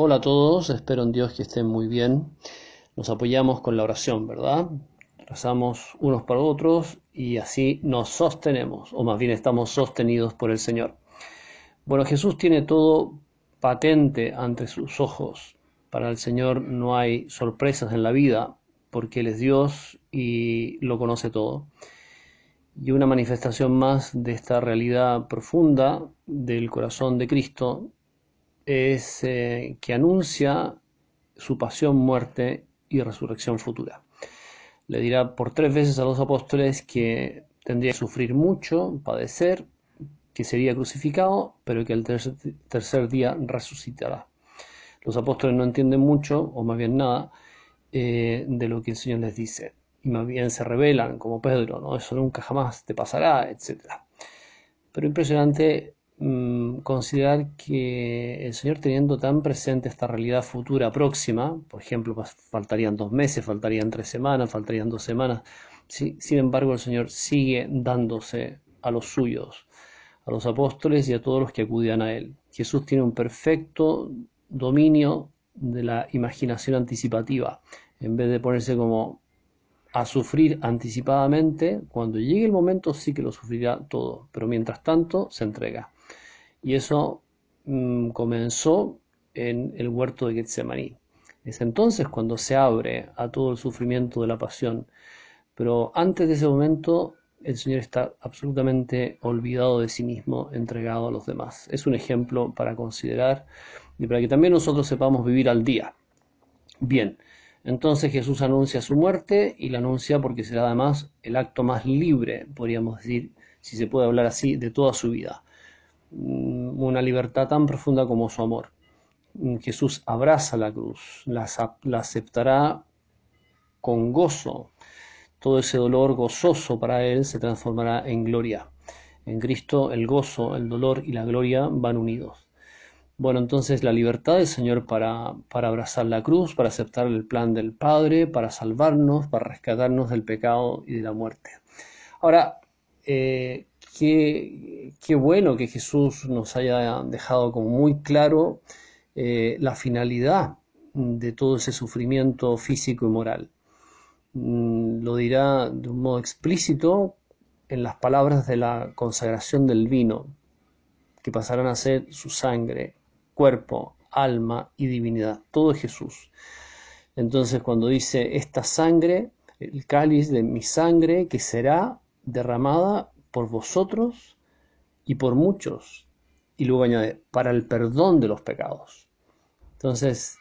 Hola a todos, espero en Dios que estén muy bien. Nos apoyamos con la oración, ¿verdad? Rezamos unos para otros y así nos sostenemos, o más bien estamos sostenidos por el Señor. Bueno, Jesús tiene todo patente ante sus ojos. Para el Señor no hay sorpresas en la vida, porque Él es Dios y lo conoce todo. Y una manifestación más de esta realidad profunda del corazón de Cristo es eh, que anuncia su pasión, muerte y resurrección futura. Le dirá por tres veces a los apóstoles que tendría que sufrir mucho, padecer, que sería crucificado, pero que el tercer, día resucitará. Los apóstoles no entienden mucho, o más bien nada, eh, de lo que el Señor les dice. Y más bien se rebelan, como Pedro, ¿no? Eso nunca jamás te pasará, etc. Pero impresionante Mm, considerar que el Señor teniendo tan presente esta realidad futura próxima, por ejemplo, faltarían dos meses, faltarían tres semanas, faltarían dos semanas, sin embargo el Señor sigue dándose a los suyos, a los apóstoles y a todos los que acudían a Él. Jesús tiene un perfecto dominio de la imaginación anticipativa, en vez de ponerse como a sufrir anticipadamente, cuando llegue el momento sí que lo sufrirá todo, pero mientras tanto se entrega. Y eso mm, comenzó en el huerto de Getsemaní. Es entonces cuando se abre a todo el sufrimiento de la pasión. Pero antes de ese momento el Señor está absolutamente olvidado de sí mismo, entregado a los demás. Es un ejemplo para considerar y para que también nosotros sepamos vivir al día. Bien, entonces Jesús anuncia su muerte y la anuncia porque será además el acto más libre, podríamos decir, si se puede hablar así, de toda su vida. Mm, una libertad tan profunda como su amor. Mm, Jesús abraza la cruz, la, aceptará con gozo. Todo ese dolor gozoso para él se transformará en gloria. En Cristo el gozo, el dolor y la gloria van unidos. Bueno, entonces la libertad del Señor para, para abrazar la cruz, para aceptar el plan del Padre, para salvarnos, para rescatarnos del pecado y de la muerte. Ahora, eh, Qué, bueno que Jesús nos haya dejado como muy claro eh, la finalidad de todo ese sufrimiento físico y moral. Mm, lo dirá de un modo explícito en las palabras de la consagración del vino, que pasarán a ser su sangre, cuerpo, alma y divinidad. Todo es Jesús. Entonces cuando dice esta sangre, el cáliz de mi sangre que será derramada por vosotros y por muchos. Y luego añade, para el perdón de los pecados. Entonces,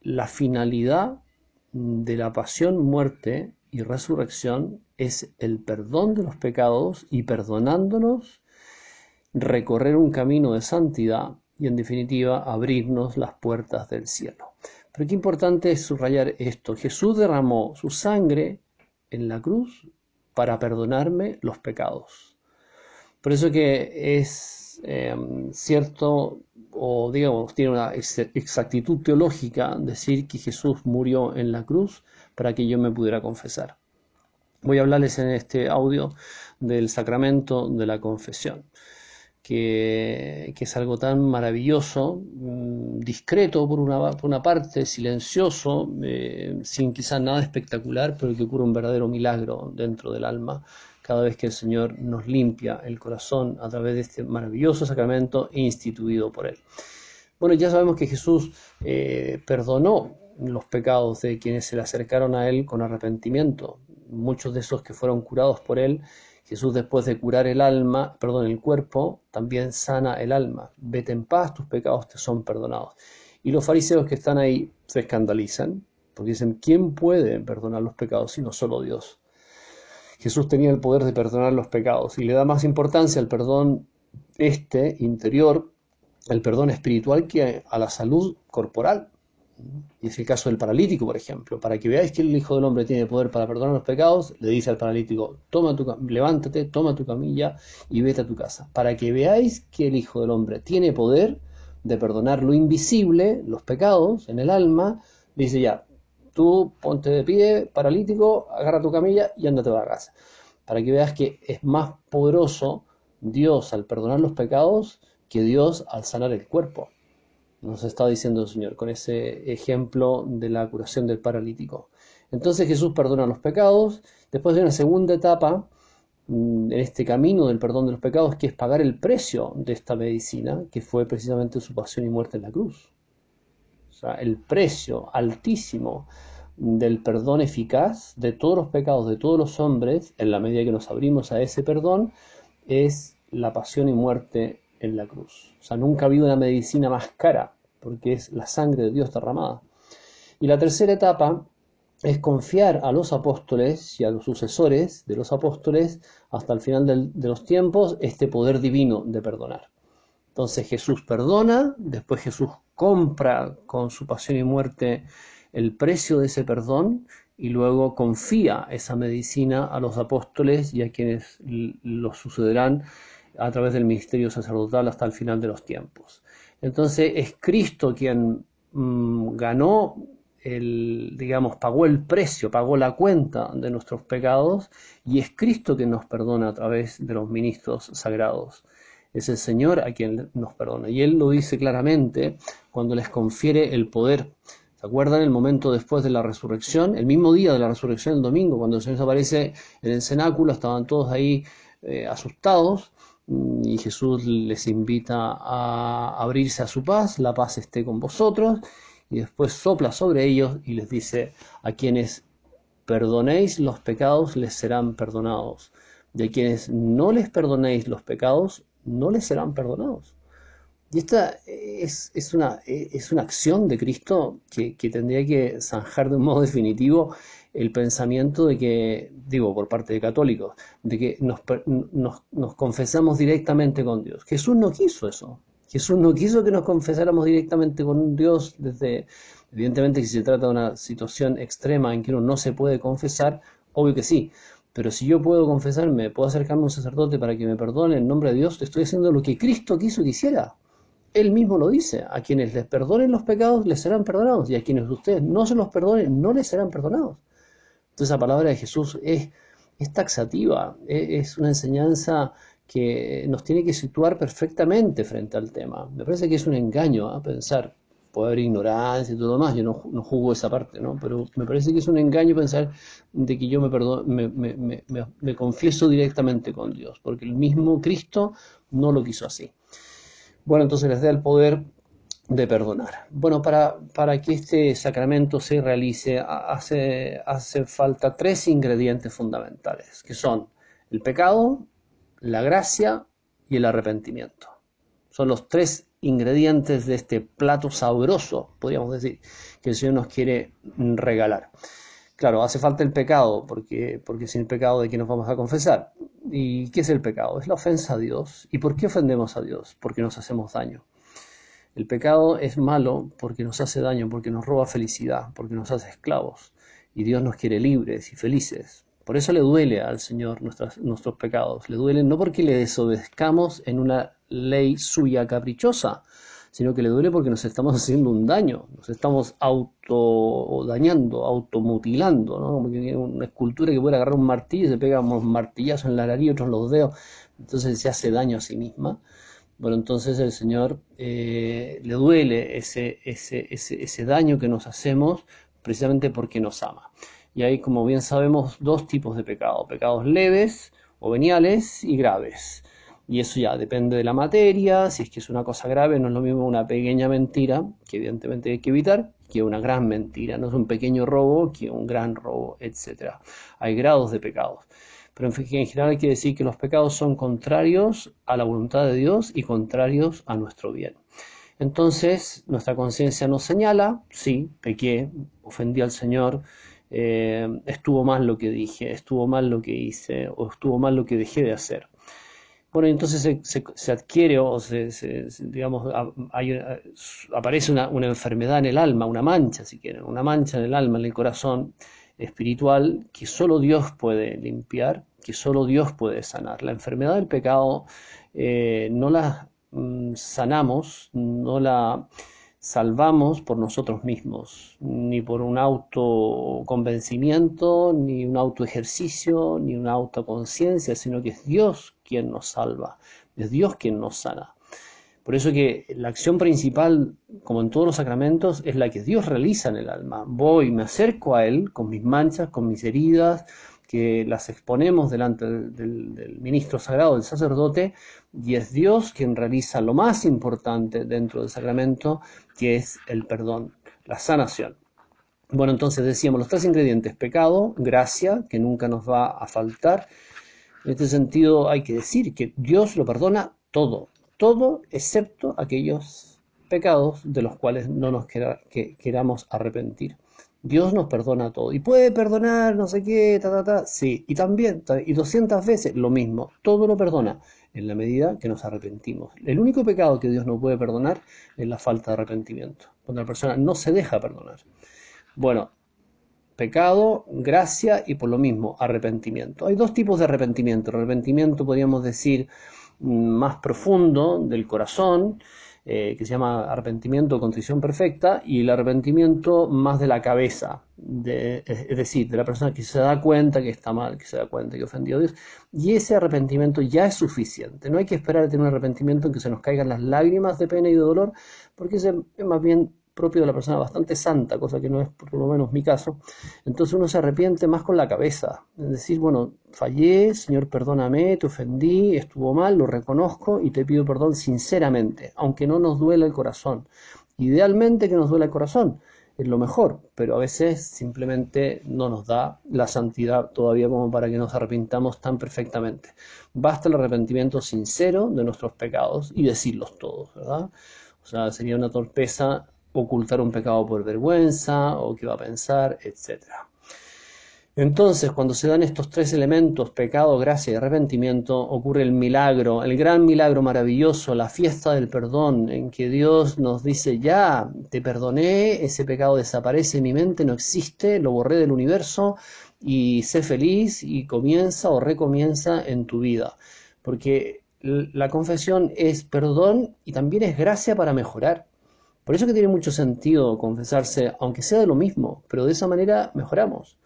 la finalidad de la pasión, muerte y resurrección es el perdón de los pecados y perdonándonos, recorrer un camino de santidad y en definitiva abrirnos las puertas del cielo. Pero qué importante es subrayar esto. Jesús derramó su sangre en la cruz para perdonarme los pecados. Por eso que es em, cierto, o digamos, tiene una exactitud teológica decir que Jesús murió en la cruz para que yo me pudiera confesar. Voy a hablarles en este audio del sacramento de la confesión. Que, es algo tan maravilloso, mm, discreto por una, por una parte, silencioso, eh, sin quizás nada espectacular, pero que ocurre un verdadero milagro dentro del alma cada vez que el Señor nos limpia el corazón a través de este maravilloso sacramento instituido por Él. Bueno, ya sabemos que Jesús eh, perdonó los pecados de quienes se le acercaron a Él con arrepentimiento. Muchos de esos que fueron curados por Él Jesús después de curar el alma, perdón, el cuerpo, también sana el alma. Vete en paz, tus pecados te son perdonados. Y los fariseos que están ahí se escandalizan, porque dicen, ¿quién puede perdonar los pecados sino solo Dios? Jesús tenía el poder de perdonar los pecados y le da más importancia al perdón este interior, el perdón espiritual, que a la salud corporal. Y es el caso del paralítico, por ejemplo. Para que veáis que el Hijo del Hombre tiene poder para perdonar los pecados, le dice al paralítico, toma tu, levántate, toma tu camilla y vete a tu casa. Para que veáis que el Hijo del Hombre tiene poder de perdonar lo invisible, los pecados en el alma, dice ya, tú ponte de pie, paralítico, agarra tu camilla y ándate a casa. Para que veas que es más poderoso Dios al perdonar los pecados que Dios al sanar el cuerpo. nos está diciendo el Señor con ese ejemplo de la curación del paralítico. Entonces Jesús perdona los pecados, después de una segunda etapa mm, en este camino del perdón de los pecados, que es pagar el precio de esta medicina, que fue precisamente su pasión y muerte en la cruz. O sea, el precio altísimo del perdón eficaz de todos los pecados de todos los hombres, en la medida que nos abrimos a ese perdón, es la pasión y muerte en la cruz. O sea, nunca ha habido una medicina más cara, porque es la sangre de Dios derramada. Y la tercera etapa es confiar a los apóstoles y a los sucesores de los apóstoles hasta el final de los tiempos este poder divino de perdonar. Entonces Jesús perdona, después Jesús compra con su pasión y muerte el precio de ese perdón y luego confía esa medicina a los apóstoles y a quienes los sucederán a través del ministerio sacerdotal hasta el final de los tiempos. Entonces es Cristo quien mm, ganó el, digamos, pagó el precio, pagó la cuenta de nuestros pecados y es Cristo quien nos perdona a través de los ministros sagrados. Es el Señor a quien nos perdona. Y Él lo dice claramente cuando les confiere el poder ¿Se acuerdan el momento después de la resurrección? El mismo día de la resurrección, el domingo, cuando el Señor aparece en el cenáculo, estaban todos ahí eh, asustados mm, y Jesús les invita a abrirse a su paz, la paz esté con vosotros, y después sopla sobre ellos y les dice, a quienes perdonéis los pecados les serán perdonados, de quienes no les perdonéis los pecados no les serán perdonados. Y esta es, una, es una acción de Cristo que, tendría que zanjar de un modo definitivo el pensamiento de que, digo, por parte de católicos, de que nos, nos, confesamos directamente con Dios. Jesús no quiso eso. Jesús no quiso que nos confesáramos directamente con Dios desde, evidentemente si se trata de una situación extrema en que uno no se puede confesar, obvio que sí, pero si yo puedo confesarme, puedo acercarme a un sacerdote para que me perdone en nombre de Dios, estoy haciendo lo que Cristo quiso que hiciera. Él mismo lo dice, a quienes les perdonen los pecados les serán perdonados y a quienes ustedes no se los perdonen no les serán perdonados. Entonces la palabra de Jesús es, taxativa, es, una enseñanza que nos tiene que situar perfectamente frente al tema. Me parece que es un engaño ¿ah? pensar, puede ignorancia y todo lo más, yo no, no juzgo esa parte, ¿no? pero me parece que es un engaño pensar de que yo me, me, me, me confieso directamente con Dios, porque el mismo Cristo no lo quiso así. Bueno, entonces les da el poder de perdonar. Bueno, para, para que este sacramento se realice hace, hace falta tres ingredientes fundamentales, que son el pecado, la gracia y el arrepentimiento. Son los tres ingredientes de este plato sabroso, podríamos decir, que el Señor nos quiere regalar. Claro, hace falta el pecado, porque, porque sin el pecado de que nos vamos a confesar. ¿Y qué es el pecado? Es la ofensa a Dios. ¿Y por qué ofendemos a Dios? Porque nos hacemos daño. El pecado es malo porque nos hace daño, porque nos roba felicidad, porque nos hace esclavos. Y Dios nos quiere libres y felices. Por eso le duele al Señor nuestros pecados. Le duele no porque le desobedezcamos en una ley suya caprichosa, sino que le duele porque nos estamos haciendo un daño, nos estamos auto dañando, automutilando, ¿no? Como que una escultura que puede agarrar un martillo y se pega unos martillazos en la nariz, otros los dedos, entonces se hace daño a sí misma. Bueno, entonces el Señor eh, le duele ese, ese, ese, ese daño que nos hacemos precisamente porque nos ama. Y hay, como bien sabemos, dos tipos de pecado, pecados leves o veniales y graves. Y eso ya depende de la materia, si es que es una cosa grave, no es lo mismo una pequeña mentira, que evidentemente hay que evitar, que una gran mentira, no es un pequeño robo, que un gran robo, etc. Hay grados de pecados. Pero en general hay que decir que los pecados son contrarios a la voluntad de Dios y contrarios a nuestro bien. Entonces, nuestra conciencia nos señala, sí, pequé, ofendí al Señor, eh, estuvo mal lo que dije, estuvo mal lo que hice, o estuvo mal lo que dejé de hacer. Bueno, entonces se, adquiere o se, digamos, aparece una, enfermedad en el alma, una mancha, si quieren, una mancha en el alma, en el corazón espiritual que solo Dios puede limpiar, que solo Dios puede sanar. La enfermedad del pecado eh, no la mm, sanamos, no la salvamos por nosotros mismos, ni por un autoconvencimiento, ni un autoejercicio, ni una autoconciencia, sino que es Dios quien nos salva, es Dios quien nos sana. Por eso que la acción principal, como en todos los sacramentos, es la que Dios realiza en el alma. Voy, me acerco a Él con mis manchas, con mis heridas, que las exponemos delante del, ministro sagrado, del sacerdote, y es Dios quien realiza lo más importante dentro del sacramento, que es el perdón, la sanación. Bueno, entonces decíamos los tres ingredientes, pecado, gracia, que nunca nos va a faltar. En este sentido hay que decir que Dios lo perdona todo, todo excepto aquellos pecados de los cuales no nos queramos arrepentir. Dios nos perdona todo. Y puede perdonar, no sé qué, ta, ta, ta. Sí, y también, y 200 veces lo mismo. Todo lo perdona en la medida que nos arrepentimos. El único pecado que Dios no puede perdonar es la falta de arrepentimiento. Cuando la persona no se deja perdonar. Bueno, pecado, gracia y por lo mismo arrepentimiento. Hay dos tipos de arrepentimiento. arrepentimiento, podríamos decir, más profundo del corazón, eh, que se llama arrepentimiento contrición perfecta, y el arrepentimiento más de la cabeza, es decir, de la persona que se da cuenta que está mal, que se da cuenta que ofendió a Dios, y ese arrepentimiento ya es suficiente. No hay que esperar a tener un arrepentimiento en que se nos caigan las lágrimas de pena y de dolor, porque ese es más bien propio de la persona bastante santa, cosa que no es por lo menos mi caso, entonces uno se arrepiente más con la cabeza, es decir, bueno, fallé, Señor, perdóname, te ofendí, estuvo mal, lo reconozco y te pido perdón sinceramente, aunque no nos duela el corazón. Idealmente que nos duela el corazón, es lo mejor, pero a veces simplemente no nos da la santidad todavía como para que nos arrepintamos tan perfectamente. Basta el arrepentimiento sincero de nuestros pecados y decirlos todos, ¿verdad? O sea, sería una torpeza ocultar un pecado por vergüenza o qué va a pensar, etc. Entonces, cuando se dan estos tres elementos, pecado, gracia y arrepentimiento, ocurre el milagro, el gran milagro maravilloso, la fiesta del perdón, en que Dios nos dice, ya, te perdoné, ese pecado desaparece, mi mente no existe, lo borré del universo y sé feliz y comienza o recomienza en tu vida. Porque la confesión es perdón y también es gracia para mejorar. Por eso que tiene mucho sentido confesarse, aunque sea de lo mismo, pero de esa manera mejoramos.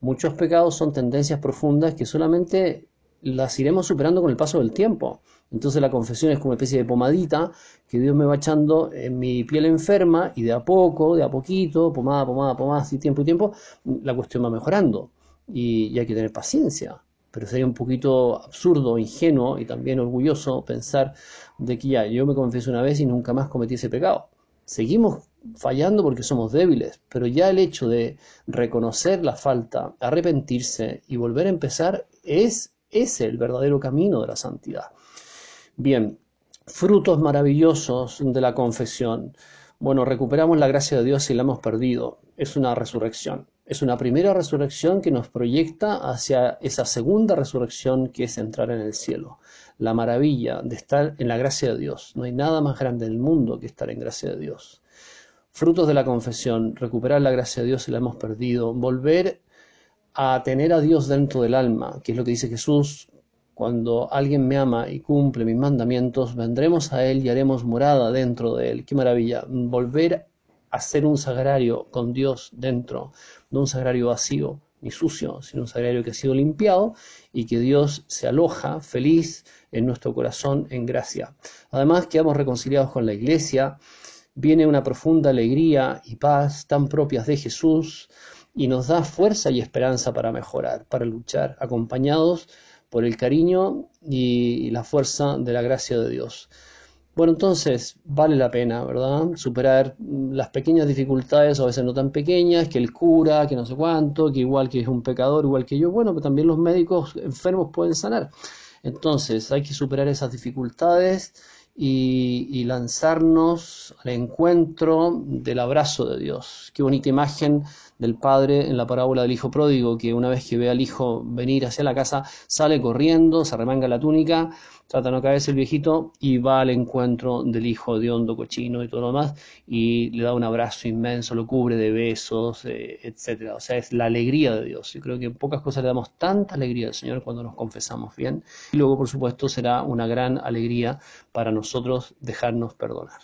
Muchos pecados son tendencias profundas que solamente las iremos superando con el paso del tiempo. Entonces la confesión es como una especie de pomadita que Dios me va echando en mi piel enferma y de a poco, de a poquito, pomada, pomada, pomada, así tiempo y tiempo, la cuestión va mejorando. Y, y hay que tener paciencia. Pero sería un poquito absurdo, ingenuo y también orgulloso pensar de que ya yo me confieso una vez y nunca más cometí ese pecado. Seguimos fallando porque somos débiles, pero ya el hecho de reconocer la falta, arrepentirse y volver a empezar es ese el verdadero camino de la santidad. Bien, frutos maravillosos de la confesión. Bueno, recuperamos la gracia de Dios y la hemos perdido. Es una resurrección. Es una primera resurrección que nos proyecta hacia esa segunda resurrección que es entrar en el cielo la maravilla de estar en la gracia de Dios. No hay nada más grande en el mundo que estar en gracia de Dios. Frutos de la confesión, recuperar la gracia de Dios si la hemos perdido, volver a tener a Dios dentro del alma, que es lo que dice Jesús, cuando alguien me ama y cumple mis mandamientos, vendremos a Él y haremos morada dentro de Él. Qué maravilla, volver a ser un sagrario con Dios dentro, no un sagrario vacío ni sucio, sino un sagrario que ha sido limpiado y que Dios se aloja feliz en nuestro corazón en gracia. Además, quedamos reconciliados con la iglesia, viene una profunda alegría y paz tan propias de Jesús y nos da fuerza y esperanza para mejorar, para luchar, acompañados por el cariño y la fuerza de la gracia de Dios. Bueno, entonces vale la pena, ¿verdad? Superar las pequeñas dificultades, a veces no tan pequeñas, que el cura, que no sé cuánto, que igual que es un pecador, igual que yo, bueno, pero también los médicos enfermos pueden sanar. Entonces hay que superar esas dificultades y, lanzarnos al encuentro del abrazo de Dios. Qué bonita imagen del padre en la parábola del hijo pródigo, que una vez que ve al hijo venir hacia la casa, sale corriendo, se remanga la túnica, trata de no caerse el viejito y va al encuentro del hijo de hondo, cochino y todo lo demás, y le da un abrazo inmenso, lo cubre de besos, eh, etcétera. O sea, es la alegría de Dios. Yo creo que en pocas cosas le damos tanta alegría al Señor cuando nos confesamos bien. Y luego, por supuesto, será una gran alegría para nosotros dejarnos perdonar.